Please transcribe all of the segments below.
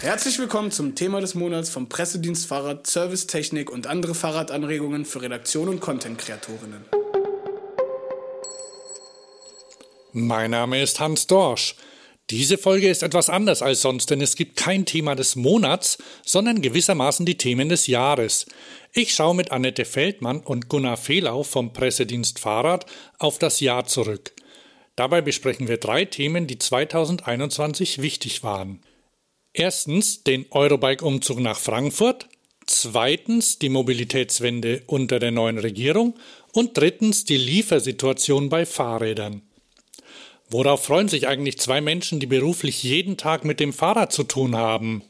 Herzlich willkommen zum Thema des Monats vom Pressedienst Fahrrad, Servicetechnik und andere Fahrradanregungen für Redaktion und Content-Kreatorinnen. Mein Name ist Hans Dorsch. Diese Folge ist etwas anders als sonst, denn es gibt kein Thema des Monats, sondern gewissermaßen die Themen des Jahres. Ich schaue mit Annette Feldmann und Gunnar Fehlau vom Pressedienst Fahrrad auf das Jahr zurück. Dabei besprechen wir drei Themen, die 2021 wichtig waren. Erstens den Eurobike-Umzug nach Frankfurt, zweitens die Mobilitätswende unter der neuen Regierung und drittens die Liefersituation bei Fahrrädern. Worauf freuen sich eigentlich zwei Menschen, die beruflich jeden Tag mit dem Fahrrad zu tun haben?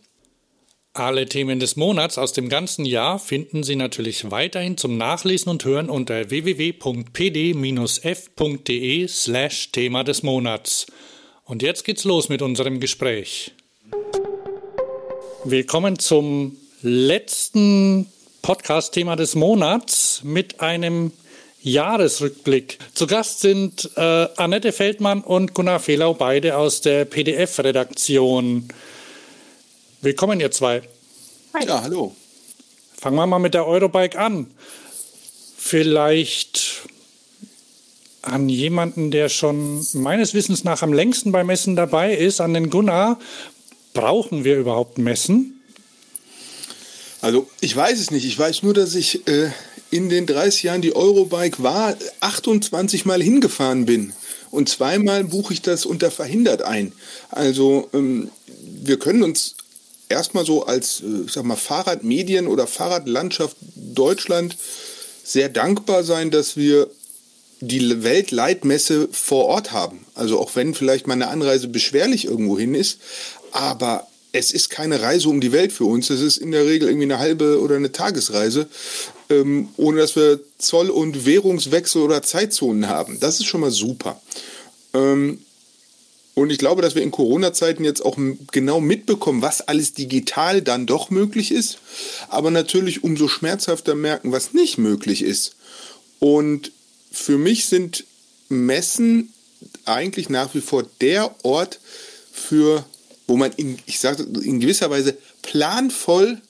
Alle Themen des Monats aus dem ganzen Jahr finden Sie natürlich weiterhin zum Nachlesen und Hören unter www.pd-f.de slash Thema des Monats. Und jetzt geht's los mit unserem Gespräch. Willkommen zum letzten Podcast-Thema des Monats mit einem Jahresrückblick. Zu Gast sind äh, Annette Feldmann und Gunnar Fehlau, beide aus der PDF-Redaktion. Willkommen, ihr zwei. Hi. Ja, hallo. Fangen wir mal mit der Eurobike an. Vielleicht an jemanden, der schon meines Wissens nach am längsten beim Messen dabei ist, an den Gunnar. Brauchen wir überhaupt Messen? Also ich weiß es nicht. Ich weiß nur, dass ich äh, in den 30 Jahren die Eurobike war, 28 Mal hingefahren bin. Und zweimal buche ich das unter verhindert ein. Also ähm, wir können uns erstmal so als äh, ich sag mal, Fahrradmedien oder Fahrradlandschaft Deutschland sehr dankbar sein, dass wir die Weltleitmesse vor Ort haben. Also auch wenn vielleicht meine Anreise beschwerlich irgendwo hin ist, aber es ist keine Reise um die Welt für uns. Es ist in der Regel irgendwie eine halbe oder eine Tagesreise, ähm, ohne dass wir Zoll- und Währungswechsel oder Zeitzonen haben. Das ist schon mal super. Ähm, und ich glaube, dass wir in Corona-Zeiten jetzt auch genau mitbekommen, was alles digital dann doch möglich ist, aber natürlich umso schmerzhafter merken, was nicht möglich ist. Und für mich sind Messen eigentlich nach wie vor der Ort für wo man in, ich sage in gewisser Weise planvoll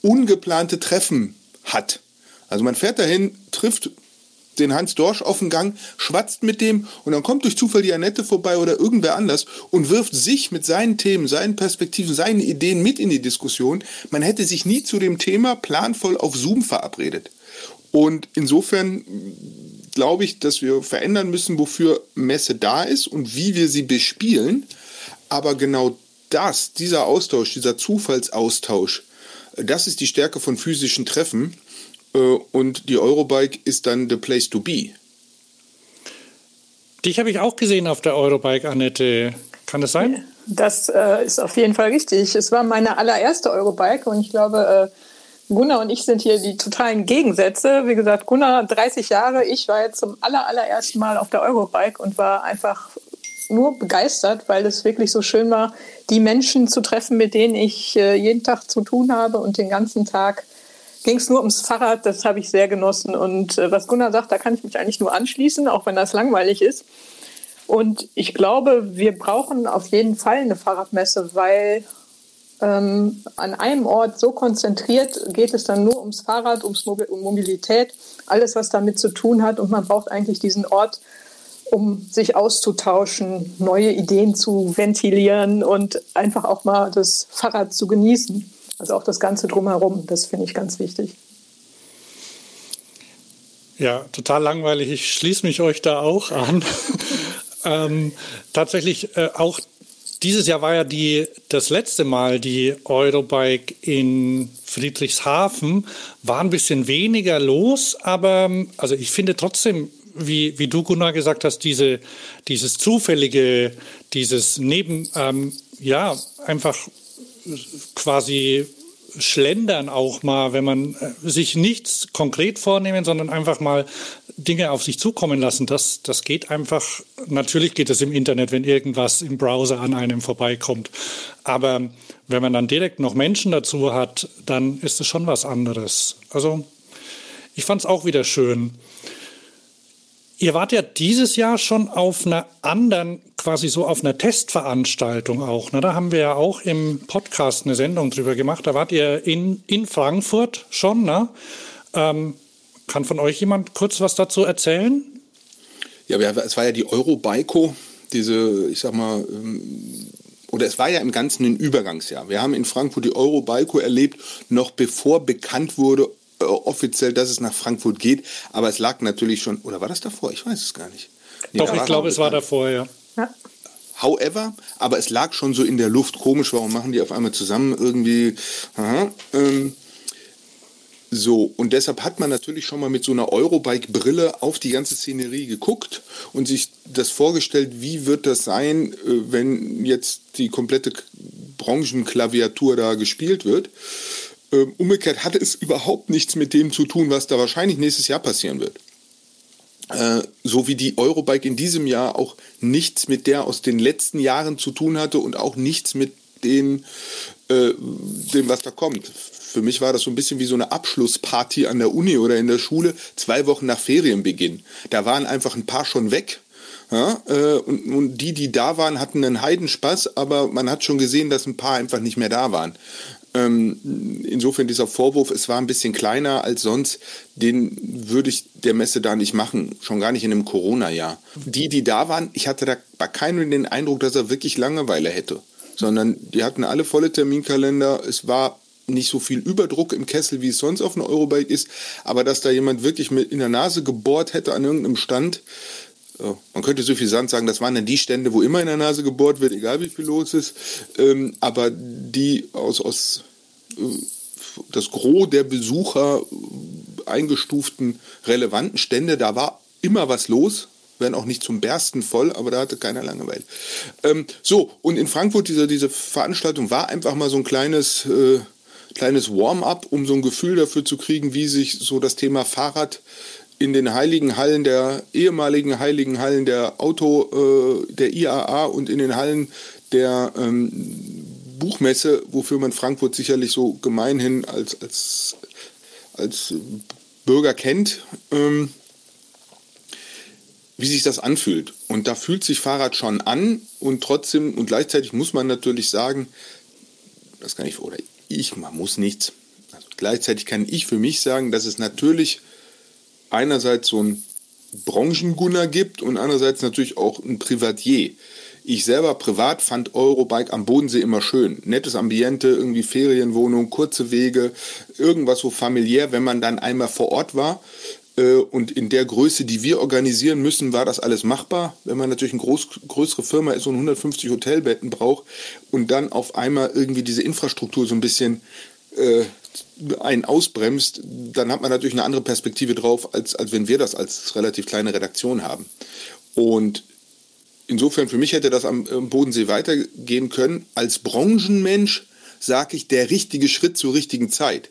ungeplante Treffen hat. Also man fährt dahin, trifft den Hans Dorsch auf den Gang, schwatzt mit dem und dann kommt durch Zufall die Annette vorbei oder irgendwer anders und wirft sich mit seinen Themen, seinen Perspektiven, seinen Ideen mit in die Diskussion. Man hätte sich nie zu dem Thema planvoll auf Zoom verabredet. Und insofern glaube ich, dass wir verändern müssen, wofür Messe da ist und wie wir sie bespielen. Aber genau das, dieser Austausch, dieser Zufallsaustausch, das ist die Stärke von physischen Treffen. Äh, und die Eurobike ist dann the place to be. Dich habe ich auch gesehen auf der Eurobike, Annette. Kann das sein? Das äh, ist auf jeden Fall richtig. Es war meine allererste Eurobike und ich glaube, äh, Gunnar und ich sind hier die totalen Gegensätze. Wie gesagt, Gunnar 30 Jahre, ich war jetzt zum aller, allerersten Mal auf der Eurobike und war einfach nur begeistert, weil es wirklich so schön war, die Menschen zu treffen, mit denen ich äh, jeden Tag zu tun habe und den ganzen Tag ging es nur ums Fahrrad. Das habe ich sehr genossen. Und äh, was Gunnar sagt, da kann ich mich eigentlich nur anschließen, auch wenn das langweilig ist. Und ich glaube, wir brauchen auf jeden Fall eine Fahrradmesse, weil ähm, an einem Ort so konzentriert geht es dann nur ums Fahrrad, ums Mobil um Mobilität, alles, was damit zu tun hat. Und man braucht eigentlich diesen Ort, um sich auszutauschen, neue Ideen zu ventilieren und einfach auch mal das Fahrrad zu genießen. Also auch das Ganze drumherum, das finde ich ganz wichtig. Ja, total langweilig. Ich schließe mich euch da auch an. ähm, tatsächlich äh, auch dieses Jahr war ja die, das letzte Mal die Eurobike in Friedrichshafen. War ein bisschen weniger los, aber also ich finde trotzdem wie, wie du, Gunnar, gesagt hast, diese, dieses zufällige, dieses Neben, ähm, ja, einfach quasi schlendern auch mal, wenn man äh, sich nichts konkret vornehmen, sondern einfach mal Dinge auf sich zukommen lassen. Das, das geht einfach, natürlich geht es im Internet, wenn irgendwas im Browser an einem vorbeikommt. Aber wenn man dann direkt noch Menschen dazu hat, dann ist es schon was anderes. Also ich fand es auch wieder schön. Ihr wart ja dieses Jahr schon auf einer anderen quasi so auf einer Testveranstaltung auch. Ne? Da haben wir ja auch im Podcast eine Sendung drüber gemacht. Da wart ihr in, in Frankfurt schon. Ne? Ähm, kann von euch jemand kurz was dazu erzählen? Ja, es war ja die Eurobaiko, diese, ich sag mal, ähm, oder es war ja im Ganzen ein Übergangsjahr. Wir haben in Frankfurt die Eurobaiko erlebt, noch bevor bekannt wurde, äh, offiziell, dass es nach Frankfurt geht. Aber es lag natürlich schon, oder war das davor? Ich weiß es gar nicht. Nee, Doch, ich glaube, es war davor, ja. ja. However, aber es lag schon so in der Luft. Komisch, warum machen die auf einmal zusammen irgendwie? Aha, ähm, so, und deshalb hat man natürlich schon mal mit so einer Eurobike-Brille auf die ganze Szenerie geguckt und sich das vorgestellt, wie wird das sein, äh, wenn jetzt die komplette Branchenklaviatur da gespielt wird. Ähm, umgekehrt hatte es überhaupt nichts mit dem zu tun, was da wahrscheinlich nächstes Jahr passieren wird. Äh, so wie die Eurobike in diesem Jahr auch nichts mit der aus den letzten Jahren zu tun hatte und auch nichts mit den, äh, dem, was da kommt. Für mich war das so ein bisschen wie so eine Abschlussparty an der Uni oder in der Schule, zwei Wochen nach Ferienbeginn. Da waren einfach ein paar schon weg. Ja, äh, und, und, die, die da waren, hatten einen Heidenspaß, aber man hat schon gesehen, dass ein paar einfach nicht mehr da waren. Ähm, insofern dieser Vorwurf, es war ein bisschen kleiner als sonst, den würde ich der Messe da nicht machen, schon gar nicht in einem Corona-Jahr. Die, die da waren, ich hatte da bei keinem den Eindruck, dass er wirklich Langeweile hätte, sondern die hatten alle volle Terminkalender. Es war nicht so viel Überdruck im Kessel, wie es sonst auf einer Eurobike ist, aber dass da jemand wirklich mit in der Nase gebohrt hätte an irgendeinem Stand, man könnte so viel Sand sagen, das waren dann die Stände, wo immer in der Nase gebohrt wird, egal wie viel los ist. Ähm, aber die aus, aus äh, das Gros der Besucher eingestuften relevanten Stände, da war immer was los, werden auch nicht zum Bersten voll, aber da hatte keiner Langeweile. Ähm, so, und in Frankfurt, diese, diese Veranstaltung war einfach mal so ein kleines, äh, kleines Warm-up, um so ein Gefühl dafür zu kriegen, wie sich so das Thema Fahrrad in den heiligen Hallen der ehemaligen heiligen Hallen der Auto, äh, der IAA und in den Hallen der ähm, Buchmesse, wofür man Frankfurt sicherlich so gemeinhin als, als, als Bürger kennt, ähm, wie sich das anfühlt. Und da fühlt sich Fahrrad schon an und trotzdem und gleichzeitig muss man natürlich sagen, das kann ich, oder ich, man muss nichts. Also gleichzeitig kann ich für mich sagen, dass es natürlich einerseits so ein Branchengunner gibt und andererseits natürlich auch ein Privatier. Ich selber privat fand Eurobike am Bodensee immer schön. Nettes Ambiente, irgendwie Ferienwohnung, kurze Wege, irgendwas so familiär, wenn man dann einmal vor Ort war. Äh, und in der Größe, die wir organisieren müssen, war das alles machbar. Wenn man natürlich eine groß, größere Firma ist und 150 Hotelbetten braucht und dann auf einmal irgendwie diese Infrastruktur so ein bisschen äh, einen ausbremst, dann hat man natürlich eine andere Perspektive drauf, als, als wenn wir das als relativ kleine Redaktion haben. Und insofern, für mich hätte das am, am Bodensee weitergehen können. Als Branchenmensch sage ich, der richtige Schritt zur richtigen Zeit.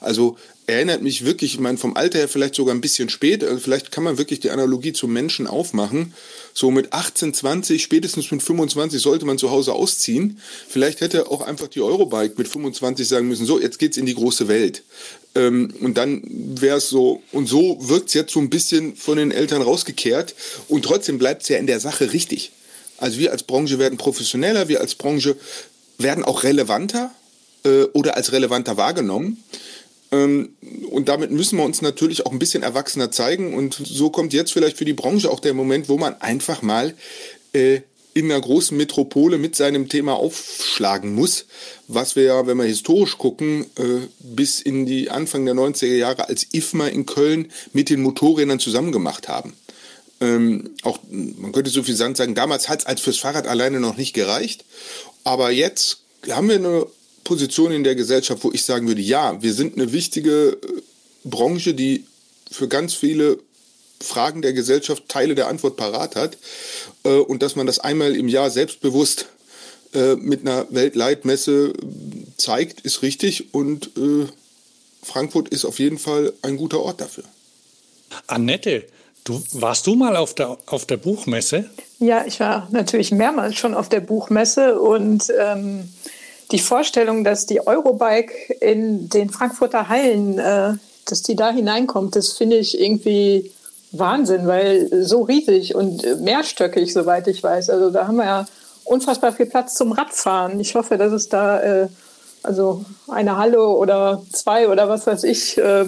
Also erinnert mich wirklich, ich meine, vom Alter her vielleicht sogar ein bisschen spät, also vielleicht kann man wirklich die Analogie zum Menschen aufmachen. So mit 18, 20, spätestens mit 25 sollte man zu Hause ausziehen. Vielleicht hätte auch einfach die Eurobike mit 25 sagen müssen, so, jetzt geht's in die große Welt. Ähm, und dann wäre es so, und so wirkt's jetzt so ein bisschen von den Eltern rausgekehrt. Und trotzdem bleibt's ja in der Sache richtig. Also wir als Branche werden professioneller, wir als Branche werden auch relevanter äh, oder als relevanter wahrgenommen. Ähm, und damit müssen wir uns natürlich auch ein bisschen erwachsener zeigen. Und so kommt jetzt vielleicht für die Branche auch der Moment, wo man einfach mal äh, in einer großen Metropole mit seinem Thema aufschlagen muss, was wir ja, wenn wir historisch gucken, äh, bis in die Anfang der 90er Jahre als IFMA in Köln mit den Motorrädern zusammen gemacht haben. Ähm, auch, man könnte so viel sagen, damals hat es als fürs Fahrrad alleine noch nicht gereicht. Aber jetzt haben wir eine Position in der Gesellschaft, wo ich sagen würde, ja, wir sind eine wichtige äh, Branche, die für ganz viele Fragen der Gesellschaft Teile der Antwort parat hat äh, und dass man das einmal im Jahr selbstbewusst äh, mit einer Weltleitmesse zeigt, ist richtig und Frankfurt ist auf jeden Fall ein guter Ort dafür. Annette, du, warst du mal auf der, auf der Buchmesse? Ja, ich war natürlich mehrmals schon auf der Buchmesse und ähm, die Vorstellung, dass die Eurobike in den Frankfurter Hallen, äh, dass die da hineinkommt, das finde ich irgendwie Wahnsinn, weil so riesig und mehrstöckig, soweit ich weiß. Also da haben wir ja unfassbar viel Platz zum Radfahren. Ich hoffe, dass es da äh, also eine Halle oder zwei oder was weiß ich äh,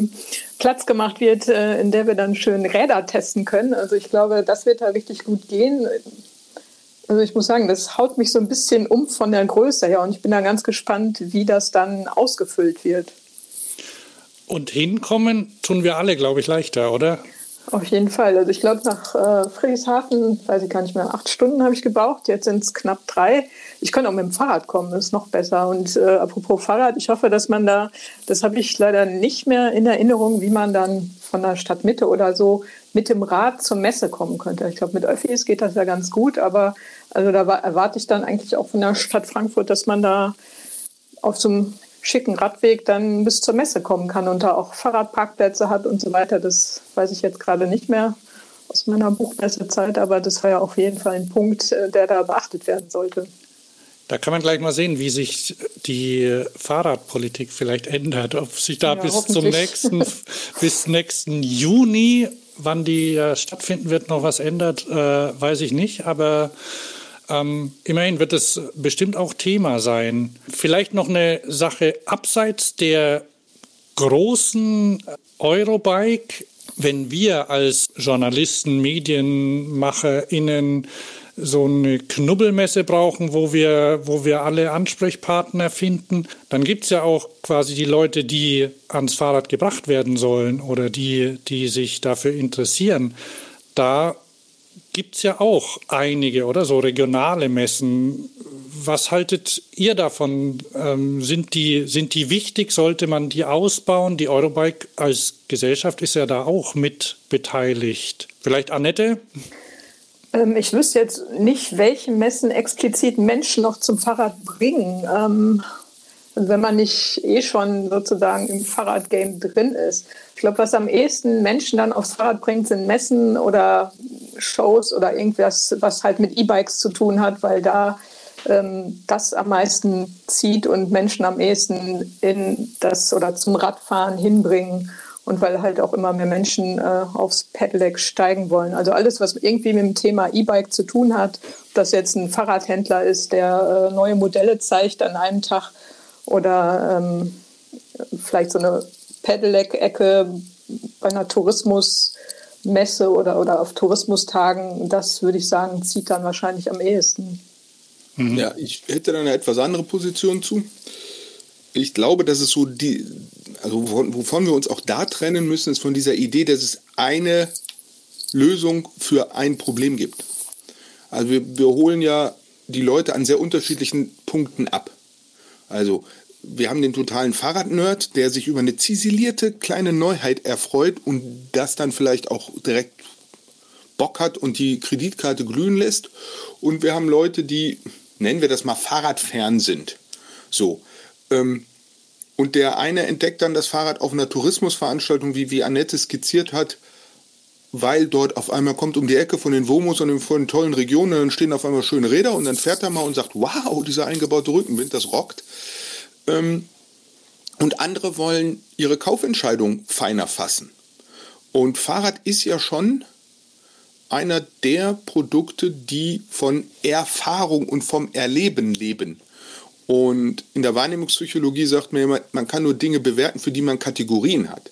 Platz gemacht wird, äh, in der wir dann schön Räder testen können. Also ich glaube, das wird da richtig gut gehen. Also ich muss sagen, das haut mich so ein bisschen um von der Größe her und ich bin da ganz gespannt, wie das dann ausgefüllt wird. Und hinkommen tun wir alle, glaube ich, leichter, oder? Auf jeden Fall. Also ich glaube, nach äh, Friedrichshafen, weiß ich gar nicht mehr, acht Stunden habe ich gebraucht. Jetzt sind es knapp drei. Ich könnte auch mit dem Fahrrad kommen, das ist noch besser. Und äh, apropos Fahrrad, ich hoffe, dass man da, das habe ich leider nicht mehr in Erinnerung, wie man dann von der Stadtmitte oder so mit dem Rad zur Messe kommen könnte. Ich glaube, mit Öffis geht das ja ganz gut, aber also da erwarte ich dann eigentlich auch von der Stadt Frankfurt, dass man da auf so einem schicken Radweg dann bis zur Messe kommen kann und da auch Fahrradparkplätze hat und so weiter. Das weiß ich jetzt gerade nicht mehr aus meiner Buchmessezeit, aber das war ja auf jeden Fall ein Punkt, äh, der da beachtet werden sollte. Da kann man gleich mal sehen, wie sich die Fahrradpolitik vielleicht ändert. Ob sich da ja, bis zum nächsten, bis nächsten Juni, wann die stattfinden wird, noch was ändert, äh, weiß ich nicht. Aber ähm, immerhin wird es bestimmt auch Thema sein. Vielleicht noch eine Sache abseits der großen Eurobike. Wenn wir als Journalisten, MedienmacherInnen so eine Knubbelmesse brauchen, wo wir, wo wir alle Ansprechpartner finden, dann gibt es ja auch quasi die Leute, die ans Fahrrad gebracht werden sollen oder die, die sich dafür interessieren. Da gibt es ja auch einige, oder? So regionale Messen. Was haltet ihr davon? Ähm, sind, die, sind die wichtig? Sollte man die ausbauen? Die Eurobike als Gesellschaft ist ja da auch mit beteiligt. Vielleicht Annette? Ähm, ich wüsste jetzt nicht, welche Messen explizit Menschen noch zum Fahrrad bringen. Ähm, wenn man nicht eh schon sozusagen im Fahrradgame drin ist. Ich glaube, was am ehesten Menschen dann aufs Fahrrad bringt, sind Messen oder Shows oder irgendwas, was halt mit E-Bikes zu tun hat, weil da ähm, das am meisten zieht und Menschen am ehesten in das oder zum Radfahren hinbringen und weil halt auch immer mehr Menschen äh, aufs Pedelec steigen wollen. Also alles, was irgendwie mit dem Thema E-Bike zu tun hat, ob das jetzt ein Fahrradhändler ist, der äh, neue Modelle zeigt an einem Tag oder ähm, vielleicht so eine Pedelec-Ecke bei einer Tourismusmesse oder, oder auf Tourismustagen, das würde ich sagen, zieht dann wahrscheinlich am ehesten. Mhm. Ja, ich hätte da eine etwas andere Position zu. Ich glaube, dass es so die, also wovon, wovon wir uns auch da trennen müssen, ist von dieser Idee, dass es eine Lösung für ein Problem gibt. Also wir, wir holen ja die Leute an sehr unterschiedlichen Punkten ab. Also wir haben den totalen Fahrradnerd, der sich über eine ziselierte kleine Neuheit erfreut und das dann vielleicht auch direkt Bock hat und die Kreditkarte glühen lässt. Und wir haben Leute, die, nennen wir das mal, Fahrradfern sind. So. Ähm, und der eine entdeckt dann das Fahrrad auf einer Tourismusveranstaltung, wie, wie Annette skizziert hat, weil dort auf einmal kommt um die Ecke von den Womos und von den tollen Regionen, dann stehen auf einmal schöne Räder und dann fährt er mal und sagt, wow, dieser eingebaute Rückenwind, das rockt. Ähm, und andere wollen ihre Kaufentscheidung feiner fassen. Und Fahrrad ist ja schon einer der Produkte, die von Erfahrung und vom Erleben leben. Und in der Wahrnehmungspsychologie sagt man immer, man kann nur Dinge bewerten, für die man Kategorien hat.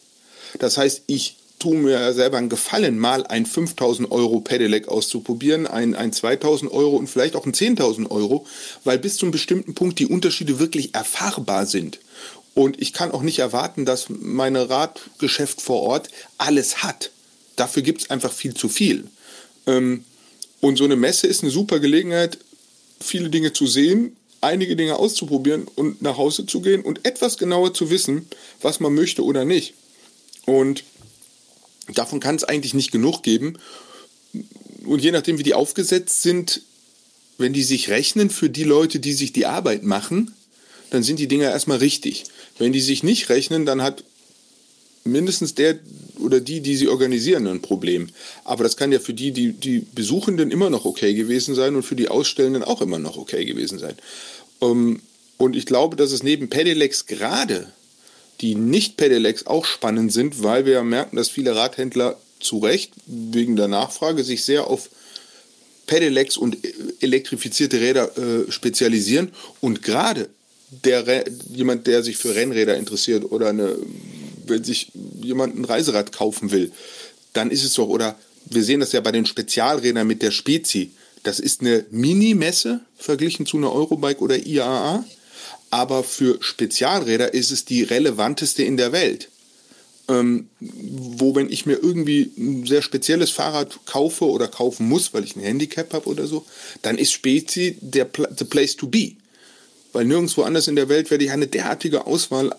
Das heißt, ich tue mir selber einen Gefallen, mal ein 5000 Euro Pedelec auszuprobieren, ein, ein 2000 Euro und vielleicht auch ein 10.000 Euro, weil bis zu einem bestimmten Punkt die Unterschiede wirklich erfahrbar sind. Und ich kann auch nicht erwarten, dass mein Radgeschäft vor Ort alles hat. Dafür gibt es einfach viel zu viel. Ähm, und so eine Messe ist eine super Gelegenheit, viele Dinge zu sehen, einige Dinge auszuprobieren und nach Hause zu gehen und etwas genauer zu wissen, was man möchte oder nicht. Und Davon kann es eigentlich nicht genug geben. Und je nachdem, wie die aufgesetzt sind, wenn die sich rechnen für die Leute, die sich die Arbeit machen, dann sind die Dinger erstmal richtig. Wenn die sich nicht rechnen, dann hat mindestens der oder die, die sie organisieren, ein Problem. Aber das kann ja für die, die, die Besuchenden immer noch okay gewesen sein und für die Ausstellenden auch immer noch okay gewesen sein. Ähm, und ich glaube, dass es neben Pedelecs gerade die Nicht-Pedelecs auch spannend sind, weil wir ja merken, dass viele Radhändler zu Recht wegen der Nachfrage sich sehr auf Pedelecs und elektrifizierte Räder äh, spezialisieren. Und gerade der jemand, der sich für Rennräder interessiert oder eine, wenn sich jemand ein Reiserad kaufen will, dann ist es doch, oder wir sehen das ja bei den Spezialrädern mit der Spezi. Das ist eine Mini-Messe verglichen zu einer Eurobike oder IAA. Aber für Spezialräder ist es die relevanteste in der Welt ähm, wo wenn ich mir irgendwie ein sehr spezielles Fahrrad kaufe oder kaufen muss, weil ich ein Handicap habe oder so, dann ist Spezi der the place to be. Weil nirgendwo anders in der Welt werde ich eine derartige Auswahl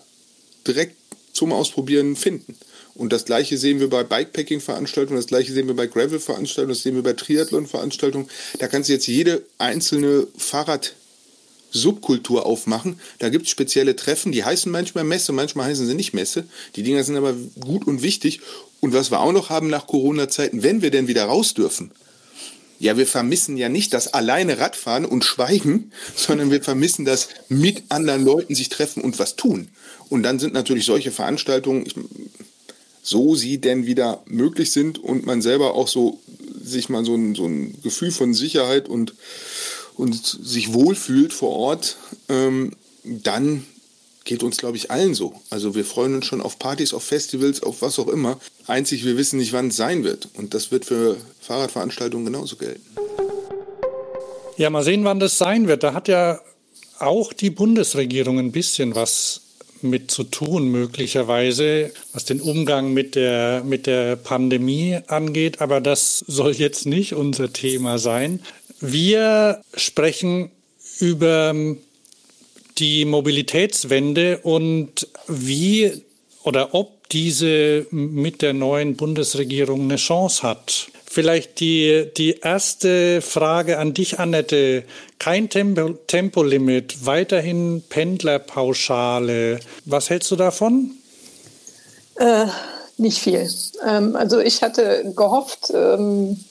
direkt zum Ausprobieren finden. Und das gleiche sehen wir bei Bikepacking-Veranstaltungen, das gleiche sehen wir bei Gravel-Veranstaltungen, das sehen wir bei Triathlon-Veranstaltungen. Da kannst du jetzt jede einzelne Fahrrad Subkultur aufmachen. Da gibt es spezielle Treffen, die heißen manchmal Messe, manchmal heißen sie nicht Messe. Die Dinger sind aber gut und wichtig. Und was wir auch noch haben nach Corona-Zeiten, wenn wir denn wieder raus dürfen, ja, wir vermissen ja nicht das alleine Radfahren und Schweigen, sondern wir vermissen das mit anderen Leuten sich treffen und was tun. Und dann sind natürlich solche Veranstaltungen, so sie denn wieder möglich sind und man selber auch so sich mal so ein, so ein Gefühl von Sicherheit und und sich wohlfühlt vor Ort, ähm, dann geht uns, glaube ich, allen so. Also wir freuen uns schon auf Partys, auf Festivals, auf was auch immer. Einzig, wir wissen nicht, wann es sein wird. Und das wird für Fahrradveranstaltungen genauso gelten. Ja, mal sehen, wann das sein wird. Da hat ja auch die Bundesregierung ein bisschen was mit zu tun, möglicherweise, was den Umgang mit der, mit der Pandemie angeht. Aber das soll jetzt nicht unser Thema sein. Wir sprechen über die Mobilitätswende und wie oder ob diese mit der neuen Bundesregierung eine Chance hat. Vielleicht die, die erste Frage an dich, Annette. Kein Tempo, Tempolimit, weiterhin Pendlerpauschale. Was hältst du davon? Äh, nicht viel. Ähm, also ich hatte gehofft, ähm,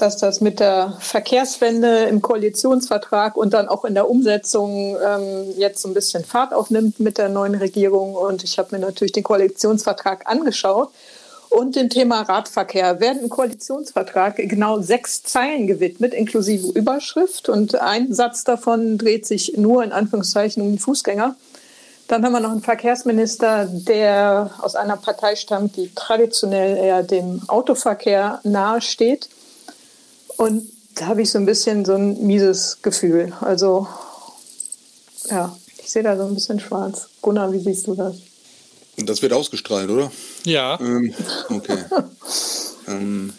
dass das mit der Verkehrswende im Koalitionsvertrag und dann auch in der Umsetzung ähm, jetzt so ein bisschen Fahrt aufnimmt mit der neuen Regierung. Und ich habe mir natürlich den Koalitionsvertrag angeschaut. Und dem Thema Radverkehr werden im Koalitionsvertrag genau sechs Zeilen gewidmet, inklusive Überschrift. Und ein Satz davon dreht sich nur in Anführungszeichen um die Fußgänger. Dann haben wir noch einen Verkehrsminister, der aus einer Partei stammt, die traditionell eher dem Autoverkehr nahesteht. Und da habe ich so ein bisschen so ein mieses Gefühl. Also, ja, ich sehe da so ein bisschen schwarz. Gunnar, wie siehst du das? Das wird ausgestrahlt, oder? Ja. Ähm, okay. ähm,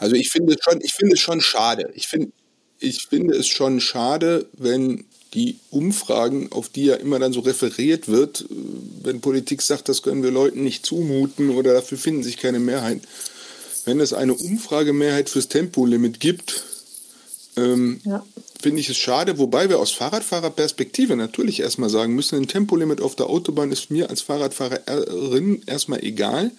also ich finde es schon, ich finde es schon schade. Ich finde, ich finde es schon schade, wenn die Umfragen, auf die ja immer dann so referiert wird, wenn Politik sagt, das können wir Leuten nicht zumuten oder dafür finden sich keine Mehrheiten, wenn es eine Umfragemehrheit fürs Tempolimit gibt, ähm, ja. finde ich es schade, wobei wir aus Fahrradfahrerperspektive natürlich erstmal sagen müssen, ein Tempolimit auf der Autobahn ist mir als Fahrradfahrerin erstmal egal.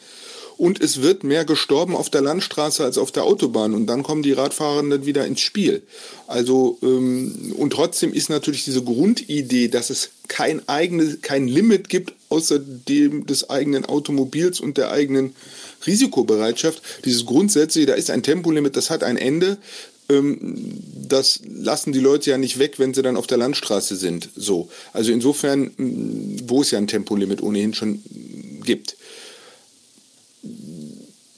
Und es wird mehr gestorben auf der Landstraße als auf der Autobahn. Und dann kommen die Radfahrenden wieder ins Spiel. Also, ähm, und trotzdem ist natürlich diese Grundidee, dass es kein eigenes, kein Limit gibt, außer dem des eigenen Automobils und der eigenen Risikobereitschaft, dieses grundsätzliche, da ist ein Tempolimit, das hat ein Ende. Ähm, das lassen die Leute ja nicht weg, wenn sie dann auf der Landstraße sind. So. Also insofern, wo es ja ein Tempolimit ohnehin schon gibt.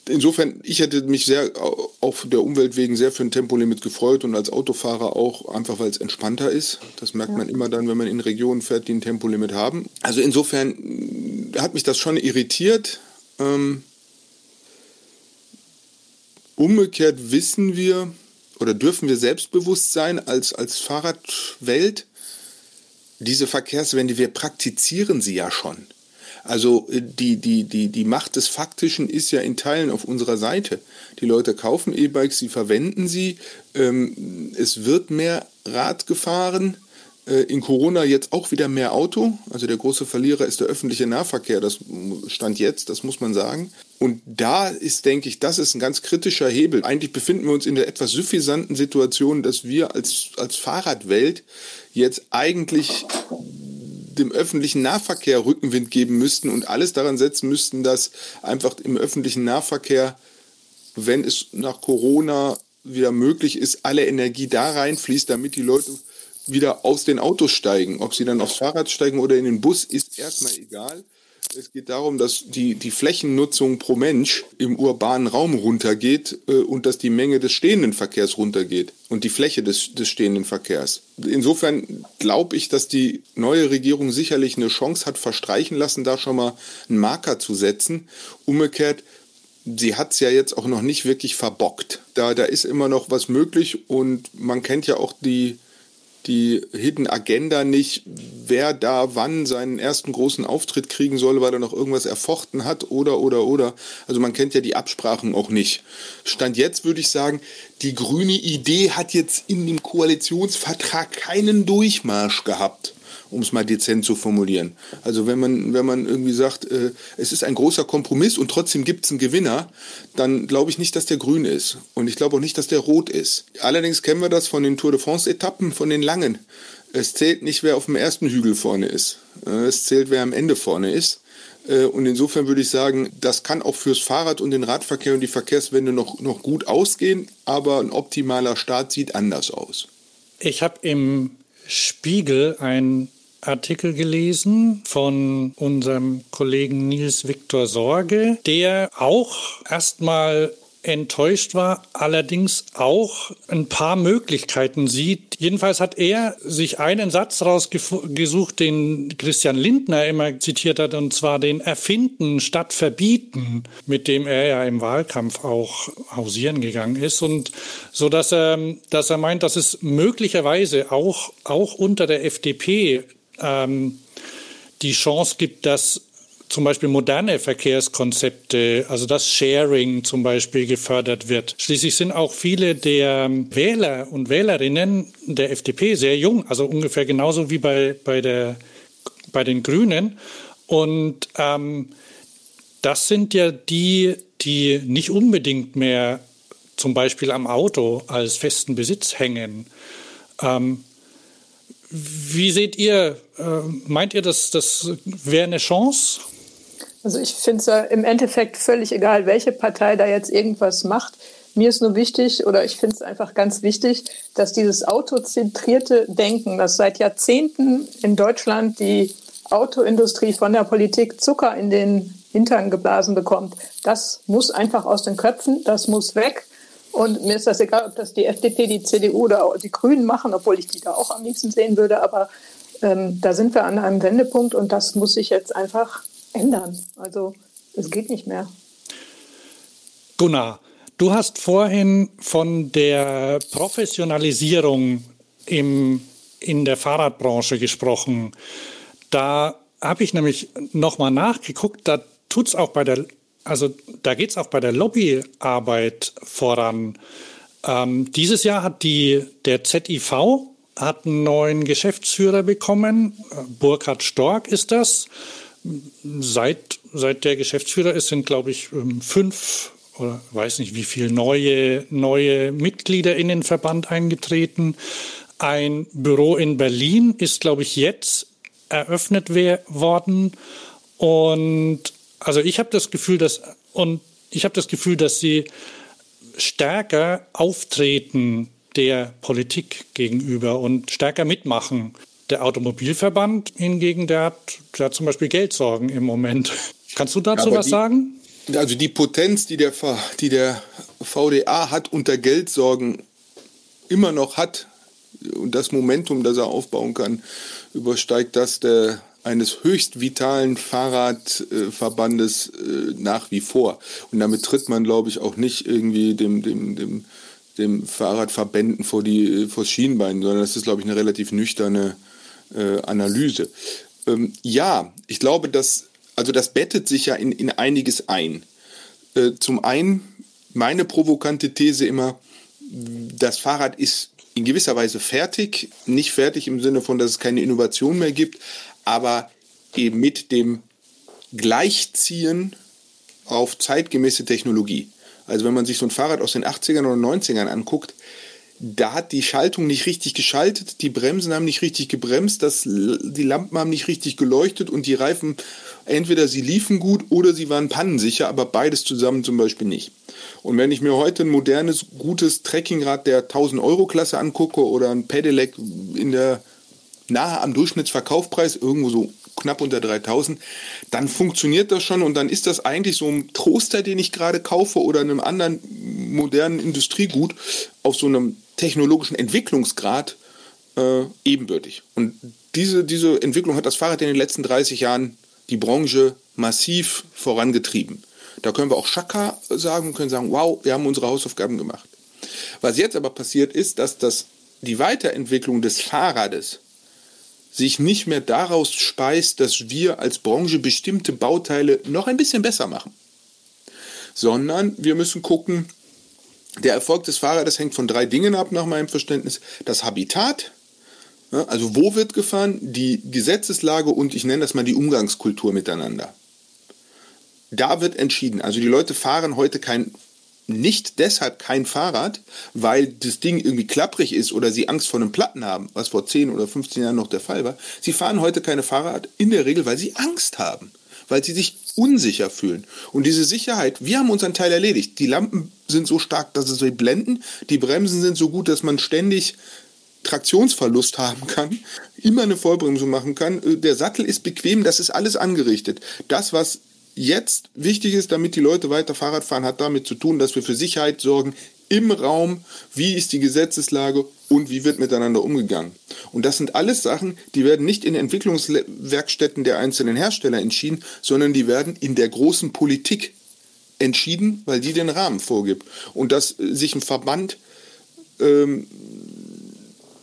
Insofern, ich hätte mich sehr auf der Umwelt wegen sehr für ein Tempolimit gefreut und als Autofahrer auch, einfach weil es entspannter ist. Das merkt ja. man immer dann, wenn man in Regionen fährt, die ein Tempolimit haben. Also insofern hat mich das schon irritiert. Ähm, Umgekehrt wissen wir oder dürfen wir selbstbewusst sein als, als Fahrradwelt, diese Verkehrswende, wir praktizieren sie ja schon. Also äh, die, die, die, die Macht des Faktischen ist ja in Teilen auf unserer Seite. Die Leute kaufen E-Bikes, sie verwenden sie, ähm, es wird mehr Rad gefahren, in Corona jetzt auch wieder mehr Auto. Also der große Verlierer ist der öffentliche Nahverkehr. Das stand jetzt, das muss man sagen. Und da ist, denke ich, das ist ein ganz kritischer Hebel. Eigentlich befinden wir uns in der etwas suffisanten Situation, dass wir als, als Fahrradwelt jetzt eigentlich dem öffentlichen Nahverkehr Rückenwind geben müssten und alles daran setzen müssten, dass einfach im öffentlichen Nahverkehr, wenn es nach Corona wieder möglich ist, alle Energie da reinfließt, damit die Leute wieder aus den Autos steigen. Ob sie dann aufs Fahrrad steigen oder in den Bus, ist erstmal egal. Es geht darum, dass die, die Flächennutzung pro Mensch im urbanen Raum runtergeht äh, und dass die Menge des stehenden Verkehrs runtergeht und die Fläche des, des stehenden Verkehrs. Insofern glaube ich, dass die neue Regierung sicherlich eine Chance hat verstreichen lassen, da schon mal einen Marker zu setzen. Umgekehrt, sie hat es ja jetzt auch noch nicht wirklich verbockt. Da, da ist immer noch was möglich und man kennt ja auch die die Hidden Agenda nicht, wer da wann seinen ersten großen Auftritt kriegen soll, weil er noch irgendwas erfochten hat oder, oder, oder. Also man kennt ja die Absprachen auch nicht. Stand jetzt würde ich sagen, die grüne Idee hat jetzt in dem Koalitionsvertrag keinen Durchmarsch gehabt um es mal dezent zu formulieren. Also wenn man, wenn man irgendwie sagt, äh, es ist ein großer Kompromiss und trotzdem gibt es einen Gewinner, dann glaube ich nicht, dass der grün ist. Und ich glaube auch nicht, dass der rot ist. Allerdings kennen wir das von den Tour de France-Etappen, von den langen. Es zählt nicht, wer auf dem ersten Hügel vorne ist. Äh, es zählt, wer am Ende vorne ist. Äh, und insofern würde ich sagen, das kann auch fürs Fahrrad und den Radverkehr und die Verkehrswende noch, noch gut ausgehen, aber ein optimaler Start sieht anders aus. Ich habe im Spiegel ein Artikel gelesen von unserem Kollegen Nils Viktor Sorge, der auch erstmal enttäuscht war, allerdings auch ein paar Möglichkeiten sieht. Jedenfalls hat er sich einen Satz rausgesucht, den Christian Lindner immer zitiert hat, und zwar den Erfinden statt Verbieten, mit dem er ja im Wahlkampf auch hausieren gegangen ist. Und so dass er, dass er meint, dass es möglicherweise auch, auch unter der FDP ähm, die Chance gibt, dass zum Beispiel moderne Verkehrskonzepte, also das Sharing zum Beispiel gefördert wird. Schließlich sind auch viele der Wähler und Wählerinnen der FDP sehr jung, also ungefähr genauso wie bei, bei, der, bei den Grünen. Und ähm, das sind ja die, die nicht unbedingt mehr zum Beispiel am Auto als festen Besitz hängen. Ähm, wie seht ihr, meint ihr, dass das wäre eine Chance? Also ich finde es ja im Endeffekt völlig egal, welche Partei da jetzt irgendwas macht. Mir ist nur wichtig, oder ich finde es einfach ganz wichtig, dass dieses autozentrierte Denken, das seit Jahrzehnten in Deutschland die Autoindustrie von der Politik Zucker in den Hintern geblasen bekommt, das muss einfach aus den Köpfen, das muss weg. Und mir ist das egal, ob das die FDP, die CDU oder die Grünen machen, obwohl ich die da auch am liebsten sehen würde. Aber ähm, da sind wir an einem Wendepunkt und das muss sich jetzt einfach ändern. Also es geht nicht mehr. Gunnar, du hast vorhin von der Professionalisierung im, in der Fahrradbranche gesprochen. Da habe ich nämlich nochmal nachgeguckt, da tut es auch bei der also da geht es auch bei der Lobbyarbeit voran. Ähm, dieses Jahr hat die, der ZIV hat einen neuen Geschäftsführer bekommen. Burkhard Stork ist das. Seit, seit der Geschäftsführer ist, sind, glaube ich, ähm, fünf oder weiß nicht wie viele neue, neue Mitglieder in den Verband eingetreten. Ein Büro in Berlin ist, glaube ich, jetzt eröffnet worden. Und also ich habe das Gefühl, dass und ich habe das Gefühl, dass sie stärker auftreten der Politik gegenüber und stärker mitmachen. Der Automobilverband hingegen, der hat, der hat zum Beispiel Geldsorgen im Moment. Kannst du dazu was die, sagen? Also die Potenz, die der, die der VDA hat unter Geldsorgen immer noch hat und das Momentum, das er aufbauen kann, übersteigt das der eines höchst vitalen Fahrradverbandes äh, nach wie vor. Und damit tritt man, glaube ich, auch nicht irgendwie dem, dem, dem, dem Fahrradverbänden vor die vor Schienbein, sondern das ist, glaube ich, eine relativ nüchterne äh, Analyse. Ähm, ja, ich glaube, dass, also das bettet sich ja in, in einiges ein. Äh, zum einen meine provokante These immer, das Fahrrad ist in gewisser Weise fertig, nicht fertig im Sinne von, dass es keine Innovation mehr gibt, aber eben mit dem Gleichziehen auf zeitgemäße Technologie. Also wenn man sich so ein Fahrrad aus den 80ern oder 90ern anguckt, da hat die Schaltung nicht richtig geschaltet, die Bremsen haben nicht richtig gebremst, das, die Lampen haben nicht richtig geleuchtet und die Reifen, entweder sie liefen gut oder sie waren pannensicher, aber beides zusammen zum Beispiel nicht. Und wenn ich mir heute ein modernes, gutes Trekkingrad der 1000 Euro Klasse angucke oder ein Pedelec in der nahe am Durchschnittsverkaufpreis, irgendwo so knapp unter 3000, dann funktioniert das schon und dann ist das eigentlich so ein Toaster, den ich gerade kaufe oder einem anderen modernen Industriegut auf so einem technologischen Entwicklungsgrad äh, ebenbürtig. Und diese, diese Entwicklung hat das Fahrrad in den letzten 30 Jahren die Branche massiv vorangetrieben. Da können wir auch Schakka sagen und können sagen, wow, wir haben unsere Hausaufgaben gemacht. Was jetzt aber passiert ist, dass das, die Weiterentwicklung des Fahrrades sich nicht mehr daraus speist, dass wir als Branche bestimmte Bauteile noch ein bisschen besser machen, sondern wir müssen gucken, der Erfolg des Fahrrades hängt von drei Dingen ab, nach meinem Verständnis. Das Habitat, also wo wird gefahren, die Gesetzeslage und ich nenne das mal die Umgangskultur miteinander. Da wird entschieden. Also die Leute fahren heute kein nicht deshalb kein Fahrrad, weil das Ding irgendwie klapprig ist oder sie Angst vor einem Platten haben, was vor 10 oder 15 Jahren noch der Fall war. Sie fahren heute keine Fahrrad in der Regel, weil sie Angst haben, weil sie sich unsicher fühlen. Und diese Sicherheit, wir haben unseren Teil erledigt. Die Lampen sind so stark, dass sie blenden, die Bremsen sind so gut, dass man ständig Traktionsverlust haben kann, immer eine Vollbremsung machen kann. Der Sattel ist bequem, das ist alles angerichtet. Das, was jetzt wichtig ist, damit die Leute weiter Fahrrad fahren, hat damit zu tun, dass wir für Sicherheit sorgen im Raum, wie ist die Gesetzeslage und wie wird miteinander umgegangen. Und das sind alles Sachen, die werden nicht in Entwicklungswerkstätten der einzelnen Hersteller entschieden, sondern die werden in der großen Politik entschieden, weil die den Rahmen vorgibt. Und dass sich ein Verband ähm,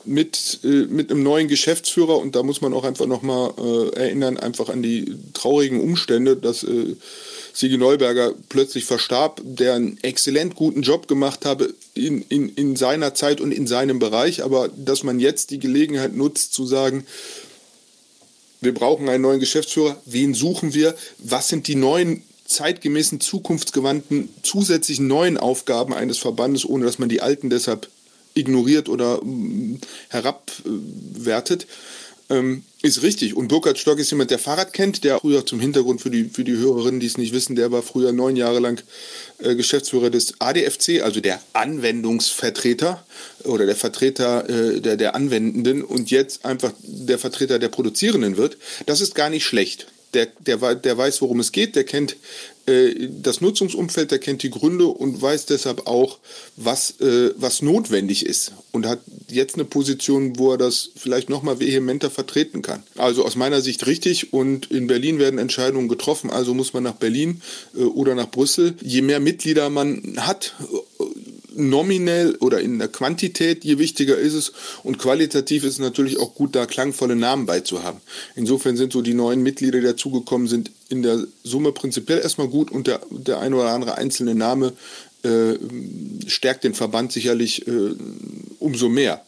mit, äh, mit einem neuen Geschäftsführer und da muss man auch einfach nochmal äh, erinnern, einfach an die traurigen Umstände, dass äh, Sigi Neuberger plötzlich verstarb, der einen exzellent guten Job gemacht habe in, in, in seiner Zeit und in seinem Bereich, aber dass man jetzt die Gelegenheit nutzt zu sagen, wir brauchen einen neuen Geschäftsführer, wen suchen wir, was sind die neuen zeitgemäßen, zukunftsgewandten, zusätzlichen neuen Aufgaben eines Verbandes, ohne dass man die alten deshalb ignoriert oder mm, herabwertet, ähm, ist richtig. Und Burkhard Stock ist jemand, der Fahrrad kennt, der früher zum Hintergrund für die, für die Hörerinnen, die es nicht wissen, der war früher neun Jahre lang äh, Geschäftsführer des ADFC, also der Anwendungsvertreter oder der Vertreter äh, der, der Anwendenden und jetzt einfach der Vertreter der Produzierenden wird. Das ist gar nicht schlecht der, der, der weiß, worum es geht, der kennt das Nutzungsumfeld, der kennt die Gründe und weiß deshalb auch, was, äh, was notwendig ist und hat jetzt eine Position, wo er das vielleicht noch mal vehementer vertreten kann. Also aus meiner Sicht richtig und in Berlin werden Entscheidungen getroffen, also muss man nach Berlin äh, oder nach Brüssel. Je mehr Mitglieder man hat, nominell oder in der Quantität, je wichtiger ist es. Und qualitativ ist es natürlich auch gut, da klangvolle Namen beizuhaben. Insofern sind so die neuen Mitglieder, die dazugekommen sind, in der Summe prinzipiell erstmal gut und der, der ein oder andere einzelne Name äh, stärkt den Verband sicherlich äh, umso mehr.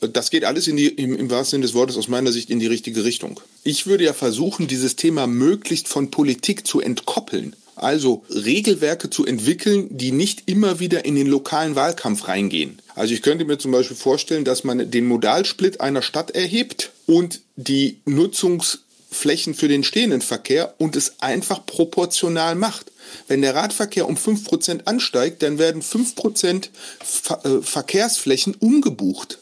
Das geht alles in die, im, im wahrsten Sinne des Wortes aus meiner Sicht in die richtige Richtung. Ich würde ja versuchen, dieses Thema möglichst von Politik zu entkoppeln. Also Regelwerke zu entwickeln, die nicht immer wieder in den lokalen Wahlkampf reingehen. Also ich könnte mir zum Beispiel vorstellen, dass man den Modalsplit einer Stadt erhebt und die Nutzungsflächen für den stehenden Verkehr und es einfach proportional macht. Wenn der Radverkehr um 5% ansteigt, dann werden 5% Ver äh, Verkehrsflächen umgebucht.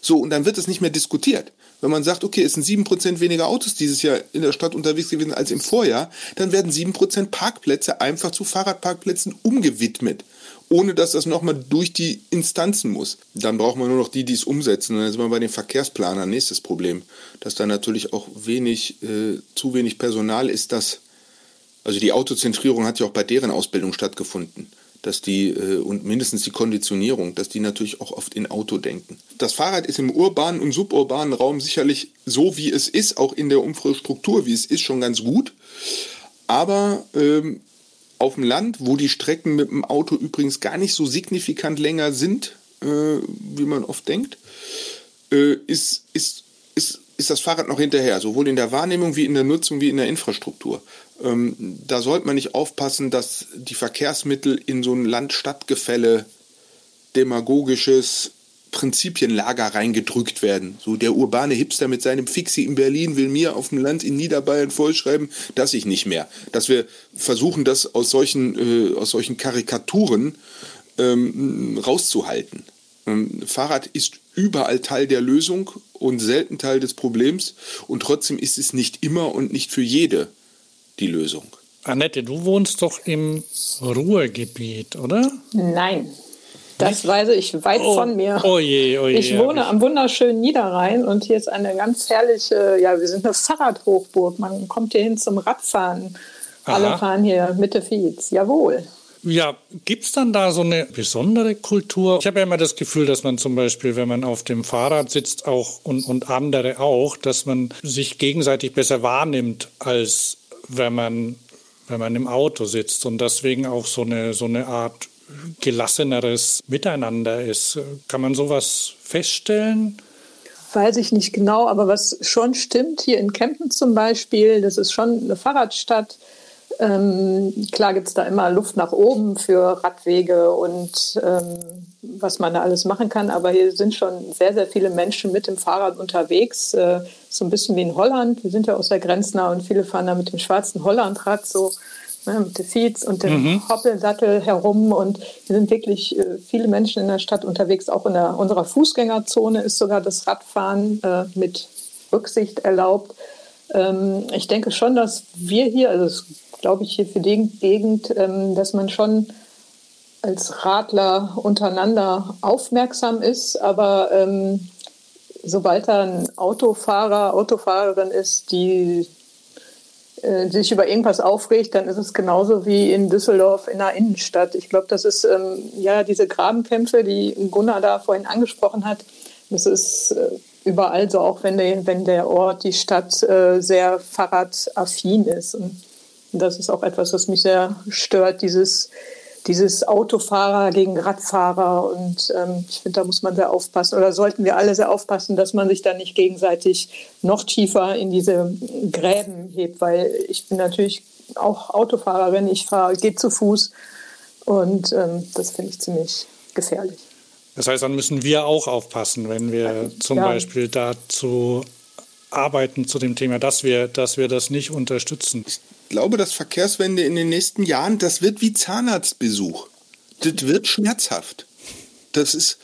So, und dann wird es nicht mehr diskutiert. Wenn man sagt, okay, es sind 7% weniger Autos dieses Jahr in der Stadt unterwegs gewesen als im Vorjahr, dann werden 7% Parkplätze einfach zu Fahrradparkplätzen umgewidmet ohne dass das nochmal durch die Instanzen muss. Dann braucht man nur noch die, die es umsetzen. Und dann sind wir bei den Verkehrsplanern. Nächstes Problem, dass da natürlich auch wenig, äh, zu wenig Personal ist, das, also die Autozentrierung hat ja auch bei deren Ausbildung stattgefunden dass die äh, und mindestens die Konditionierung, dass die natürlich auch oft in Auto denken. Das Fahrrad ist im urbanen und suburbanen Raum sicherlich so, wie es ist, auch in der Infrastruktur, wie es ist, schon ganz gut. Aber ähm, auf dem Land, wo die Strecken mit dem Auto übrigens gar nicht so signifikant länger sind, äh, wie man oft denkt, äh, ist, ist, ist, ist das Fahrrad noch hinterher, sowohl in der Wahrnehmung wie in der Nutzung wie in der Infrastruktur. Ähm, da sollte man nicht aufpassen, dass die Verkehrsmittel in so ein Land-Stadt-Gefälle demagogisches Prinzipienlager reingedrückt werden. So der urbane Hipster mit seinem Fixie in Berlin will mir auf dem Land in Niederbayern vorschreiben, dass ich nicht mehr. Dass wir versuchen, das aus solchen, äh, aus solchen Karikaturen ähm, rauszuhalten. Ähm, Fahrrad ist überall Teil der Lösung und selten Teil des Problems und trotzdem ist es nicht immer und nicht für jede die Lösung. Annette, du wohnst doch im Ruhrgebiet, oder? Nein, das weiß ich weit oh, von mir. Oh je, oh je, ich wohne ich. am wunderschönen Niederrhein und hier ist eine ganz herrliche, ja, wir sind eine Fahrradhochburg. Man kommt hier hin zum Radfahren. Aha. Alle fahren hier Mitte Fietz. Jawohl. Ja, gibt es dann da so eine besondere Kultur? Ich habe ja immer das Gefühl, dass man zum Beispiel, wenn man auf dem Fahrrad sitzt, auch und, und andere auch, dass man sich gegenseitig besser wahrnimmt, als wenn man, wenn man im Auto sitzt und deswegen auch so eine, so eine Art gelasseneres Miteinander ist. Kann man sowas feststellen? Weiß ich nicht genau, aber was schon stimmt, hier in Kempen zum Beispiel, das ist schon eine Fahrradstadt. Ähm, klar gibt es da immer Luft nach oben für Radwege und ähm, was man da alles machen kann, aber hier sind schon sehr, sehr viele Menschen mit dem Fahrrad unterwegs. Äh, so ein bisschen wie in Holland. Wir sind ja aus der Grenznah und viele fahren da mit dem schwarzen Hollandrad so ne, mit den Feeds und dem mhm. Hoppelsattel herum. Und hier sind wirklich äh, viele Menschen in der Stadt unterwegs. Auch in der, unserer Fußgängerzone ist sogar das Radfahren äh, mit Rücksicht erlaubt. Ähm, ich denke schon, dass wir hier, also das glaube ich hier für die Gegend, ähm, dass man schon als Radler untereinander aufmerksam ist, aber ähm, sobald da ein Autofahrer, Autofahrerin ist, die äh, sich über irgendwas aufregt, dann ist es genauso wie in Düsseldorf in der Innenstadt. Ich glaube, das ist ähm, ja diese Grabenkämpfe, die Gunnar da vorhin angesprochen hat. Das ist äh, überall so, auch wenn der, wenn der Ort, die Stadt äh, sehr fahrradaffin ist. Und das ist auch etwas, was mich sehr stört, dieses dieses Autofahrer gegen Radfahrer. Und ähm, ich finde, da muss man sehr aufpassen oder sollten wir alle sehr aufpassen, dass man sich da nicht gegenseitig noch tiefer in diese Gräben hebt, weil ich bin natürlich auch Autofahrerin, ich fahre, gehe zu Fuß und ähm, das finde ich ziemlich gefährlich. Das heißt, dann müssen wir auch aufpassen, wenn wir zum ja. Beispiel dazu arbeiten zu dem Thema, dass wir, dass wir das nicht unterstützen glaube, dass Verkehrswende in den nächsten Jahren, das wird wie Zahnarztbesuch. Das wird schmerzhaft. Das ist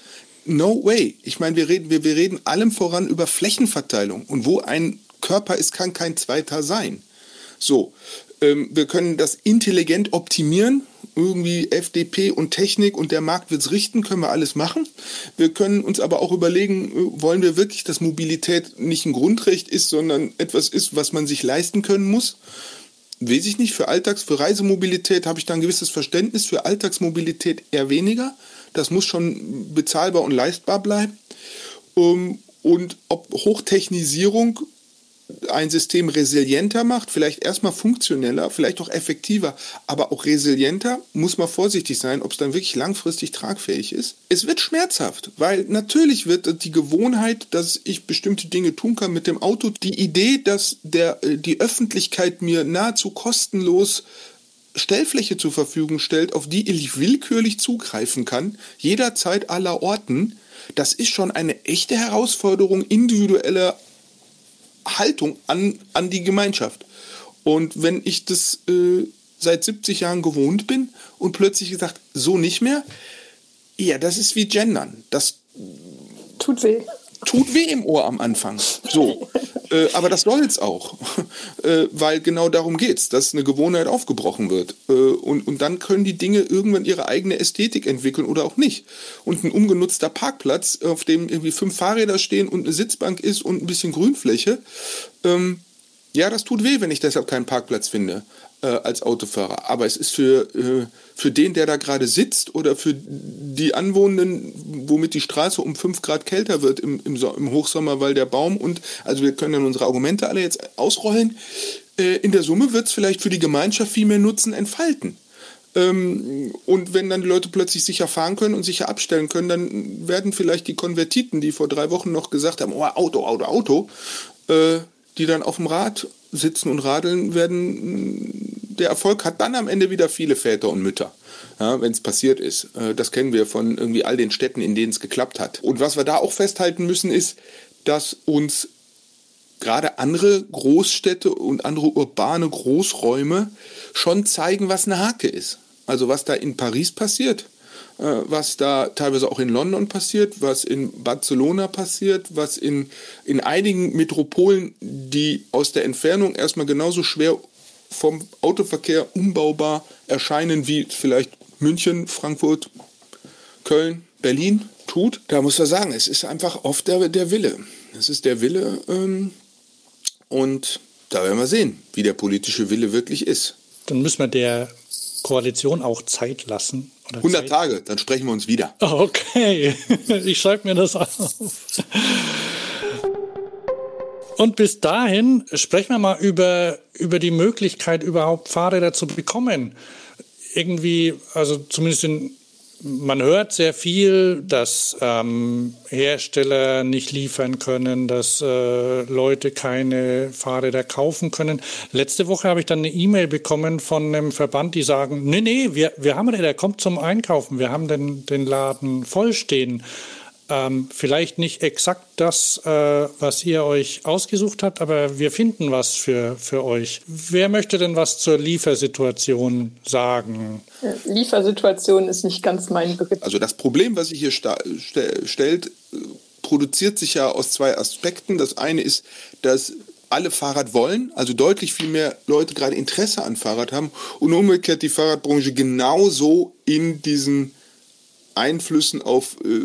no way. Ich meine, wir reden, wir, wir reden allem voran über Flächenverteilung. Und wo ein Körper ist, kann kein zweiter sein. So, ähm, wir können das intelligent optimieren. Irgendwie FDP und Technik und der Markt wird es richten, können wir alles machen. Wir können uns aber auch überlegen, äh, wollen wir wirklich, dass Mobilität nicht ein Grundrecht ist, sondern etwas ist, was man sich leisten können muss weiß ich nicht, für Alltags-, für Reisemobilität habe ich da ein gewisses Verständnis, für Alltagsmobilität eher weniger. Das muss schon bezahlbar und leistbar bleiben. Ähm, und ob Hochtechnisierung ein System resilienter macht, vielleicht erstmal funktioneller, vielleicht auch effektiver, aber auch resilienter, muss man vorsichtig sein, ob es dann wirklich langfristig tragfähig ist. Es wird schmerzhaft, weil natürlich wird die Gewohnheit, dass ich bestimmte Dinge tun kann mit dem Auto, die Idee, dass der, die Öffentlichkeit mir nahezu kostenlos Stellfläche zur Verfügung stellt, auf die ich willkürlich zugreifen kann, jederzeit aller Orten, das ist schon eine echte Herausforderung individueller Haltung an, an die Gemeinschaft. Und wenn ich das äh, seit 70 Jahren gewohnt bin und plötzlich gesagt, so nicht mehr, ja, das ist wie Gendern. Das tut weh. Tut weh im Ohr am Anfang. So. äh, aber das soll es auch. äh, weil genau darum geht es, dass eine Gewohnheit aufgebrochen wird. Äh, und, und dann können die Dinge irgendwann ihre eigene Ästhetik entwickeln oder auch nicht. Und ein ungenutzter Parkplatz, auf dem irgendwie fünf Fahrräder stehen und eine Sitzbank ist und ein bisschen Grünfläche, ähm, ja, das tut weh, wenn ich deshalb keinen Parkplatz finde äh, als Autofahrer. Aber es ist für, äh, für den, der da gerade sitzt oder für die Anwohnenden, womit die Straße um fünf Grad kälter wird im, im, so im Hochsommer, weil der Baum und, also wir können dann unsere Argumente alle jetzt ausrollen, äh, in der Summe wird es vielleicht für die Gemeinschaft viel mehr Nutzen entfalten. Ähm, und wenn dann die Leute plötzlich sicher fahren können und sicher abstellen können, dann werden vielleicht die Konvertiten, die vor drei Wochen noch gesagt haben, oh, Auto, Auto, Auto, äh, die dann auf dem Rad sitzen und radeln, werden der Erfolg hat dann am Ende wieder viele Väter und Mütter. Ja, wenn es passiert ist. Äh, das kennen wir von irgendwie all den Städten, in denen es geklappt hat. Und was wir da auch festhalten müssen, ist, dass uns gerade andere Großstädte und andere urbane Großräume schon zeigen, was eine Hake ist. Also was da in Paris passiert, was da teilweise auch in London passiert, was in Barcelona passiert, was in, in einigen Metropolen, die aus der Entfernung erstmal genauso schwer vom Autoverkehr umbaubar erscheinen wie vielleicht München, Frankfurt, Köln, Berlin tut. Da muss man sagen, es ist einfach oft der, der Wille. Es ist der Wille ähm, und da werden wir sehen, wie der politische Wille wirklich ist. Dann müssen wir der Koalition auch Zeit lassen. 100 Zeit? Tage, dann sprechen wir uns wieder. Okay, ich schreibe mir das auf. Und bis dahin sprechen wir mal über, über die Möglichkeit, überhaupt Fahrräder zu bekommen. Irgendwie, also zumindest in man hört sehr viel, dass ähm, Hersteller nicht liefern können, dass äh, Leute keine Fahrräder kaufen können. Letzte Woche habe ich dann eine E-Mail bekommen von einem Verband, die sagen, nee, nee, wir, wir haben Räder, kommt zum Einkaufen, wir haben den, den Laden vollstehen ähm, vielleicht nicht exakt das, äh, was ihr euch ausgesucht habt, aber wir finden was für, für euch. Wer möchte denn was zur Liefersituation sagen? Liefersituation ist nicht ganz mein Begriff. Also das Problem, was sich hier stellt, äh, produziert sich ja aus zwei Aspekten. Das eine ist, dass alle Fahrrad wollen, also deutlich viel mehr Leute gerade Interesse an Fahrrad haben und umgekehrt die Fahrradbranche genauso in diesen Einflüssen auf äh,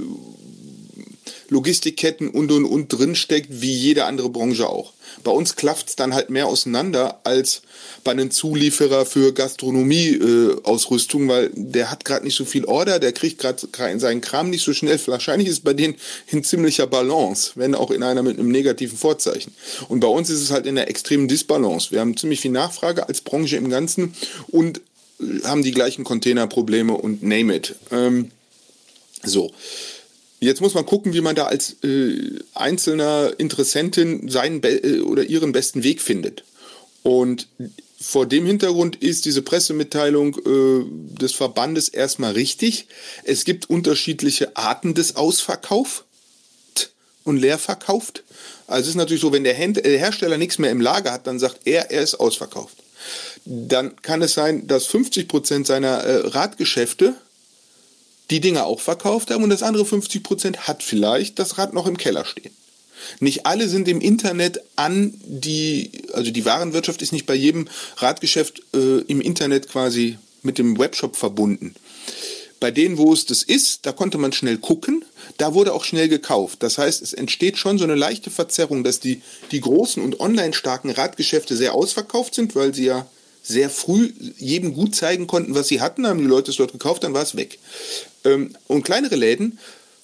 Logistikketten und und und drinsteckt, wie jede andere Branche auch. Bei uns klafft es dann halt mehr auseinander als bei einem Zulieferer für Gastronomie-Ausrüstung, äh, weil der hat gerade nicht so viel Order, der kriegt gerade seinen Kram nicht so schnell. Wahrscheinlich ist bei denen in ziemlicher Balance, wenn auch in einer mit einem negativen Vorzeichen. Und bei uns ist es halt in der extremen Disbalance. Wir haben ziemlich viel Nachfrage als Branche im Ganzen und äh, haben die gleichen Containerprobleme und name it. Ähm, so. Jetzt muss man gucken, wie man da als äh, einzelner Interessentin seinen Be äh, oder ihren besten Weg findet. Und vor dem Hintergrund ist diese Pressemitteilung äh, des Verbandes erstmal richtig. Es gibt unterschiedliche Arten des Ausverkaufs und leerverkauft. Also es ist natürlich so, wenn der, der Hersteller nichts mehr im Lager hat, dann sagt er, er ist ausverkauft. Dann kann es sein, dass 50 Prozent seiner äh, Radgeschäfte die Dinge auch verkauft haben und das andere 50 Prozent hat vielleicht das Rad noch im Keller stehen. Nicht alle sind im Internet an die, also die Warenwirtschaft ist nicht bei jedem Radgeschäft äh, im Internet quasi mit dem Webshop verbunden. Bei denen, wo es das ist, da konnte man schnell gucken, da wurde auch schnell gekauft. Das heißt, es entsteht schon so eine leichte Verzerrung, dass die, die großen und online starken Radgeschäfte sehr ausverkauft sind, weil sie ja sehr früh jedem gut zeigen konnten, was sie hatten, haben die Leute es dort gekauft, dann war es weg. Ähm, und kleinere Läden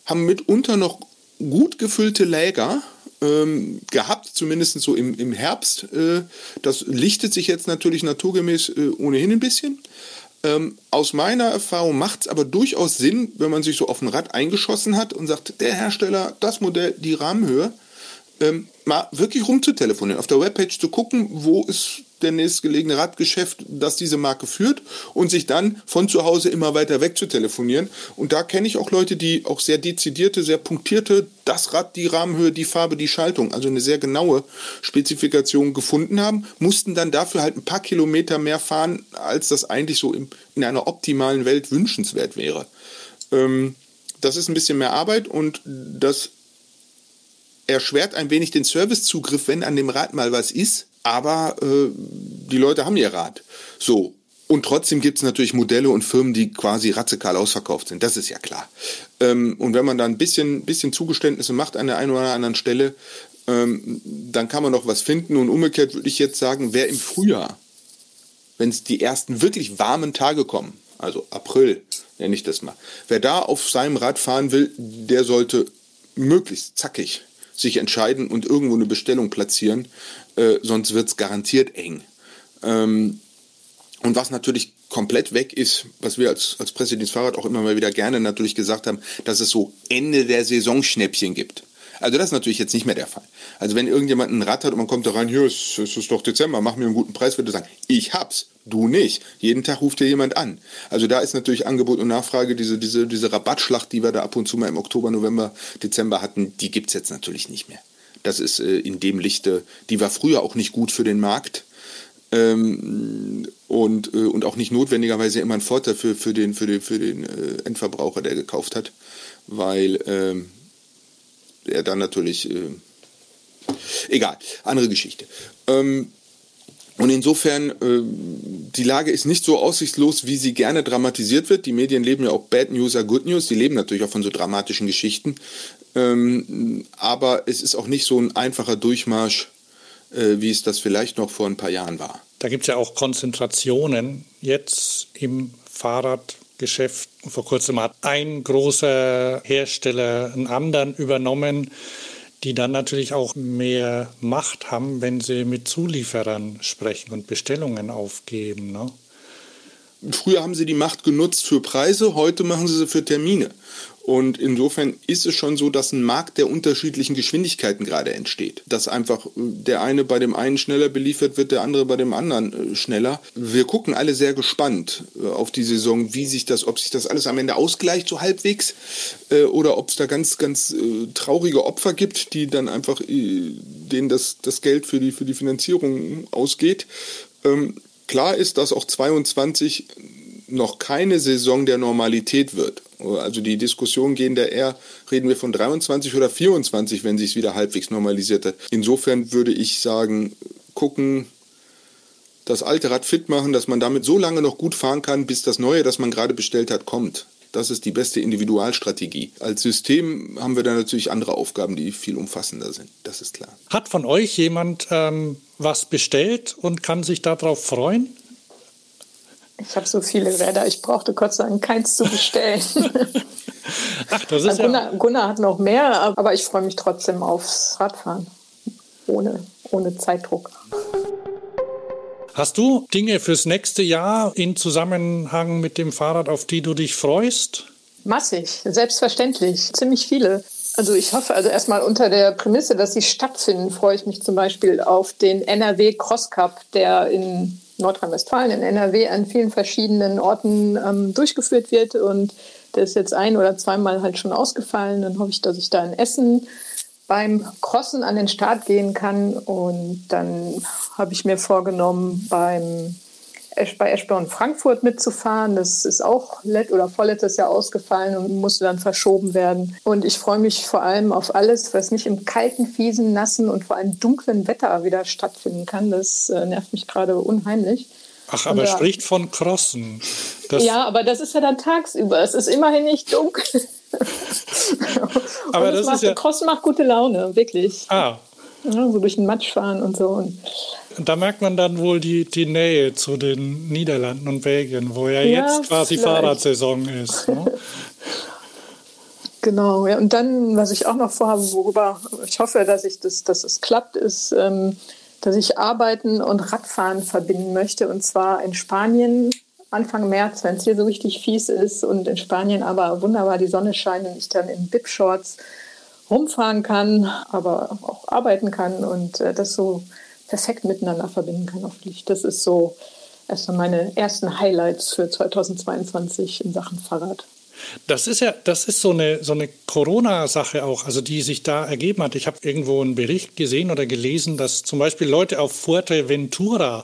haben mitunter noch gut gefüllte Läger ähm, gehabt, zumindest so im, im Herbst. Äh, das lichtet sich jetzt natürlich naturgemäß äh, ohnehin ein bisschen. Ähm, aus meiner Erfahrung macht es aber durchaus Sinn, wenn man sich so auf ein Rad eingeschossen hat und sagt, der Hersteller, das Modell, die Rahmenhöhe, ähm, mal wirklich rumzutelefonieren, auf der Webpage zu gucken, wo ist der nächstgelegene Radgeschäft, das diese Marke führt und sich dann von zu Hause immer weiter weg zu telefonieren. Und da kenne ich auch Leute, die auch sehr dezidierte, sehr punktierte, das Rad, die Rahmenhöhe, die Farbe, die Schaltung, also eine sehr genaue Spezifikation gefunden haben, mussten dann dafür halt ein paar Kilometer mehr fahren, als das eigentlich so in, in einer optimalen Welt wünschenswert wäre. Ähm, das ist ein bisschen mehr Arbeit und das erschwert ein wenig den Servicezugriff, wenn an dem Rad mal was ist aber äh, die Leute haben ihr Rad. So. Und trotzdem gibt es natürlich Modelle und Firmen, die quasi radikal ausverkauft sind. Das ist ja klar. Ähm, und wenn man da ein bisschen, bisschen Zugeständnisse macht an der einen oder anderen Stelle, ähm, dann kann man noch was finden. Und umgekehrt würde ich jetzt sagen, wer im Frühjahr, wenn es die ersten wirklich warmen Tage kommen, also April nenne ich das mal, wer da auf seinem Rad fahren will, der sollte möglichst zackig sich entscheiden und irgendwo eine Bestellung platzieren, äh, sonst wird es garantiert eng. Ähm, und was natürlich komplett weg ist, was wir als, als Pressedienst auch immer mal wieder gerne natürlich gesagt haben, dass es so Ende der Saison Schnäppchen gibt. Also das ist natürlich jetzt nicht mehr der Fall. Also wenn irgendjemand ein Rad hat und man kommt da rein, hier, es ist, ist doch Dezember, mach mir einen guten Preis, würde sagen, ich hab's, du nicht. Jeden Tag ruft dir jemand an. Also da ist natürlich Angebot und Nachfrage, diese, diese, diese Rabattschlacht, die wir da ab und zu mal im Oktober, November, Dezember hatten, die gibt's jetzt natürlich nicht mehr. Das ist äh, in dem Lichte, die war früher auch nicht gut für den Markt. Ähm, und, äh, und auch nicht notwendigerweise immer ein Vorteil für, für den, für den, für den äh, Endverbraucher, der gekauft hat, weil ähm, er dann natürlich, äh, egal, andere Geschichte. Ähm, und insofern, äh, die Lage ist nicht so aussichtslos, wie sie gerne dramatisiert wird. Die Medien leben ja auch Bad News are Good News. Die leben natürlich auch von so dramatischen Geschichten. Ähm, aber es ist auch nicht so ein einfacher Durchmarsch, äh, wie es das vielleicht noch vor ein paar Jahren war. Da gibt es ja auch Konzentrationen jetzt im Fahrradgeschäft. Vor kurzem hat ein großer Hersteller einen anderen übernommen, die dann natürlich auch mehr Macht haben, wenn sie mit Zulieferern sprechen und Bestellungen aufgeben. Ne? Früher haben sie die Macht genutzt für Preise, heute machen sie sie für Termine. Und insofern ist es schon so, dass ein Markt der unterschiedlichen Geschwindigkeiten gerade entsteht. Dass einfach äh, der eine bei dem einen schneller beliefert wird, der andere bei dem anderen äh, schneller. Wir gucken alle sehr gespannt äh, auf die Saison, wie sich das, ob sich das alles am Ende ausgleicht, so halbwegs, oder ob es da ganz, ganz traurige Opfer gibt, die dann einfach denen das, das Geld für die, für die Finanzierung ausgeht. Ähm, klar ist, dass auch 22 noch keine Saison der Normalität wird. Also die Diskussion gehen da eher, reden wir von 23 oder 24, wenn sich es wieder halbwegs normalisiert hat. Insofern würde ich sagen, gucken, das alte Rad fit machen, dass man damit so lange noch gut fahren kann, bis das neue, das man gerade bestellt hat, kommt. Das ist die beste Individualstrategie. Als System haben wir da natürlich andere Aufgaben, die viel umfassender sind. Das ist klar. Hat von euch jemand ähm, was bestellt und kann sich darauf freuen? Ich habe so viele Räder, ich brauchte Gott sei Dank keins zu bestellen. Ach, das ist Gunnar, ja Gunnar hat noch mehr, aber ich freue mich trotzdem aufs Radfahren. Ohne, ohne Zeitdruck. Hast du Dinge fürs nächste Jahr in Zusammenhang mit dem Fahrrad, auf die du dich freust? Massig, selbstverständlich, ziemlich viele. Also ich hoffe, also erstmal unter der Prämisse, dass sie stattfinden, freue ich mich zum Beispiel auf den NRW Cross Cup, der in Nordrhein-Westfalen, in NRW an vielen verschiedenen Orten ähm, durchgeführt wird. Und der ist jetzt ein oder zweimal halt schon ausgefallen. Dann hoffe ich, dass ich da in Essen beim Crossen an den Start gehen kann. Und dann habe ich mir vorgenommen, beim bei Eschborn Frankfurt mitzufahren. Das ist auch let oder vorletztes Jahr ausgefallen und musste dann verschoben werden. Und ich freue mich vor allem auf alles, was nicht im kalten, fiesen, nassen und vor allem dunklen Wetter wieder stattfinden kann. Das äh, nervt mich gerade unheimlich. Ach, aber er spricht von Crossen. Das ja, aber das ist ja dann tagsüber. Es ist immerhin nicht dunkel. aber das macht, ist ja Crossen macht gute Laune, wirklich. Ah. Ja, so durch den Matsch fahren und so. Und da merkt man dann wohl die, die Nähe zu den Niederlanden und Belgien, wo ja, ja jetzt quasi vielleicht. Fahrradsaison ist. Ne? Genau, ja. Und dann, was ich auch noch vorhabe, worüber ich hoffe, dass ich das, dass es klappt, ist, ähm, dass ich Arbeiten und Radfahren verbinden möchte. Und zwar in Spanien Anfang März, wenn es hier so richtig fies ist und in Spanien aber wunderbar die Sonne scheint und ich dann in Bib-Shorts rumfahren kann, aber auch arbeiten kann und äh, das so perfekt miteinander verbinden kann, hoffentlich. Das ist so erstmal meine ersten Highlights für 2022 in Sachen Fahrrad. Das ist ja, das ist so eine, so eine Corona-Sache auch, also die sich da ergeben hat. Ich habe irgendwo einen Bericht gesehen oder gelesen, dass zum Beispiel Leute auf Fuerteventura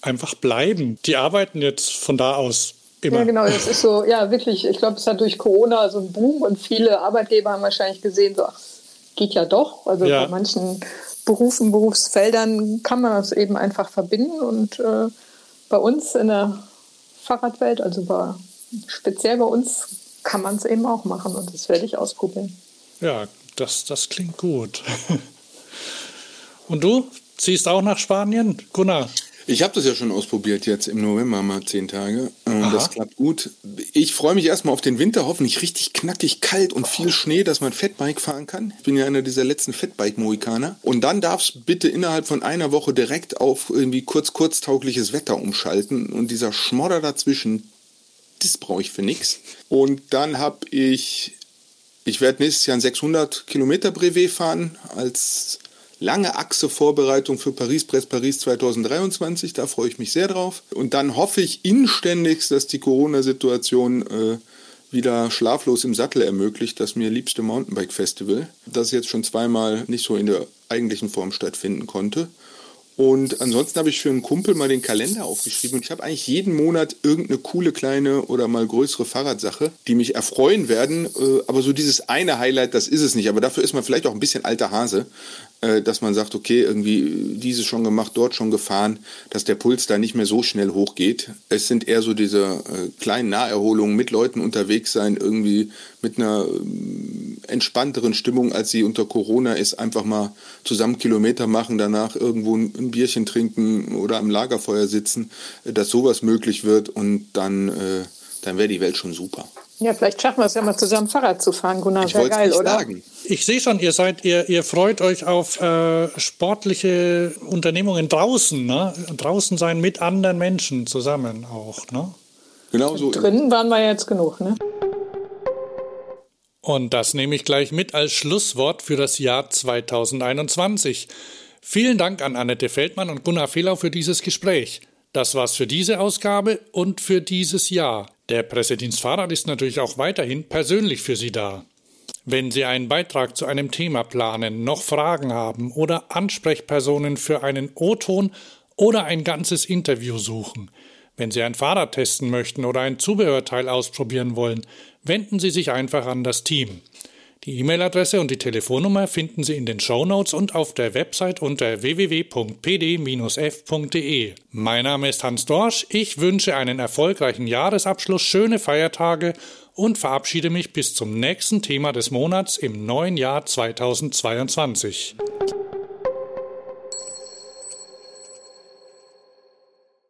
einfach bleiben. Die arbeiten jetzt von da aus Immer. Ja, genau, das ist so, ja, wirklich. Ich glaube, es hat durch Corona so einen Boom und viele Arbeitgeber haben wahrscheinlich gesehen, so, ach, geht ja doch. Also ja. bei manchen Berufen, Berufsfeldern kann man das eben einfach verbinden. Und äh, bei uns in der Fahrradwelt, also bei, speziell bei uns, kann man es eben auch machen. Und das werde ich ausprobieren. Ja, das, das klingt gut. Und du ziehst auch nach Spanien, Gunnar? Ich habe das ja schon ausprobiert jetzt im November mal zehn Tage. Und das klappt gut. Ich freue mich erstmal auf den Winter, hoffentlich richtig knackig kalt und viel Schnee, dass man Fettbike fahren kann. Ich bin ja einer dieser letzten Fettbike-Mohikaner. Und dann darf es bitte innerhalb von einer Woche direkt auf irgendwie kurz kurztaugliches Wetter umschalten. Und dieser Schmodder dazwischen, das brauche ich für nichts. Und dann habe ich Ich werde nächstes Jahr ein 600 Kilometer Brevet fahren als lange Achse Vorbereitung für Paris-Brest-Paris 2023. Da freue ich mich sehr drauf. Und dann hoffe ich inständigst, dass die Corona-Situation äh, wieder schlaflos im Sattel ermöglicht, das mir liebste Mountainbike-Festival, das jetzt schon zweimal nicht so in der eigentlichen Form stattfinden konnte. Und ansonsten habe ich für einen Kumpel mal den Kalender aufgeschrieben und ich habe eigentlich jeden Monat irgendeine coole kleine oder mal größere Fahrradsache, die mich erfreuen werden. Äh, aber so dieses eine Highlight, das ist es nicht. Aber dafür ist man vielleicht auch ein bisschen alter Hase, äh, dass man sagt, okay, irgendwie dieses schon gemacht, dort schon gefahren, dass der Puls da nicht mehr so schnell hochgeht. Es sind eher so diese äh, kleinen Naherholungen mit Leuten unterwegs sein, irgendwie mit einer entspannteren Stimmung, als sie unter Corona ist, einfach mal zusammen Kilometer machen, danach irgendwo ein Bierchen trinken oder am Lagerfeuer sitzen, dass sowas möglich wird und dann, äh, dann wäre die Welt schon super. Ja, vielleicht schaffen wir es ja mal zusammen Fahrrad zu fahren, Gunnar. Ich geil, oder? Sagen. Ich sehe schon, ihr seid, ihr, ihr freut euch auf äh, sportliche Unternehmungen draußen, ne? Draußen sein mit anderen Menschen zusammen auch, ne? Genau so. Drinnen waren wir jetzt genug, ne? Und das nehme ich gleich mit als Schlusswort für das Jahr 2021. Vielen Dank an Annette Feldmann und Gunnar Fehlau für dieses Gespräch. Das war's für diese Ausgabe und für dieses Jahr. Der Pressedienst Fahrrad ist natürlich auch weiterhin persönlich für Sie da. Wenn Sie einen Beitrag zu einem Thema planen, noch Fragen haben oder Ansprechpersonen für einen O-Ton oder ein ganzes Interview suchen, wenn Sie ein Fahrrad testen möchten oder ein Zubehörteil ausprobieren wollen, wenden Sie sich einfach an das Team. Die E-Mail-Adresse und die Telefonnummer finden Sie in den Show Notes und auf der Website unter www.pd-f.de. Mein Name ist Hans Dorsch. Ich wünsche einen erfolgreichen Jahresabschluss, schöne Feiertage und verabschiede mich bis zum nächsten Thema des Monats im neuen Jahr 2022.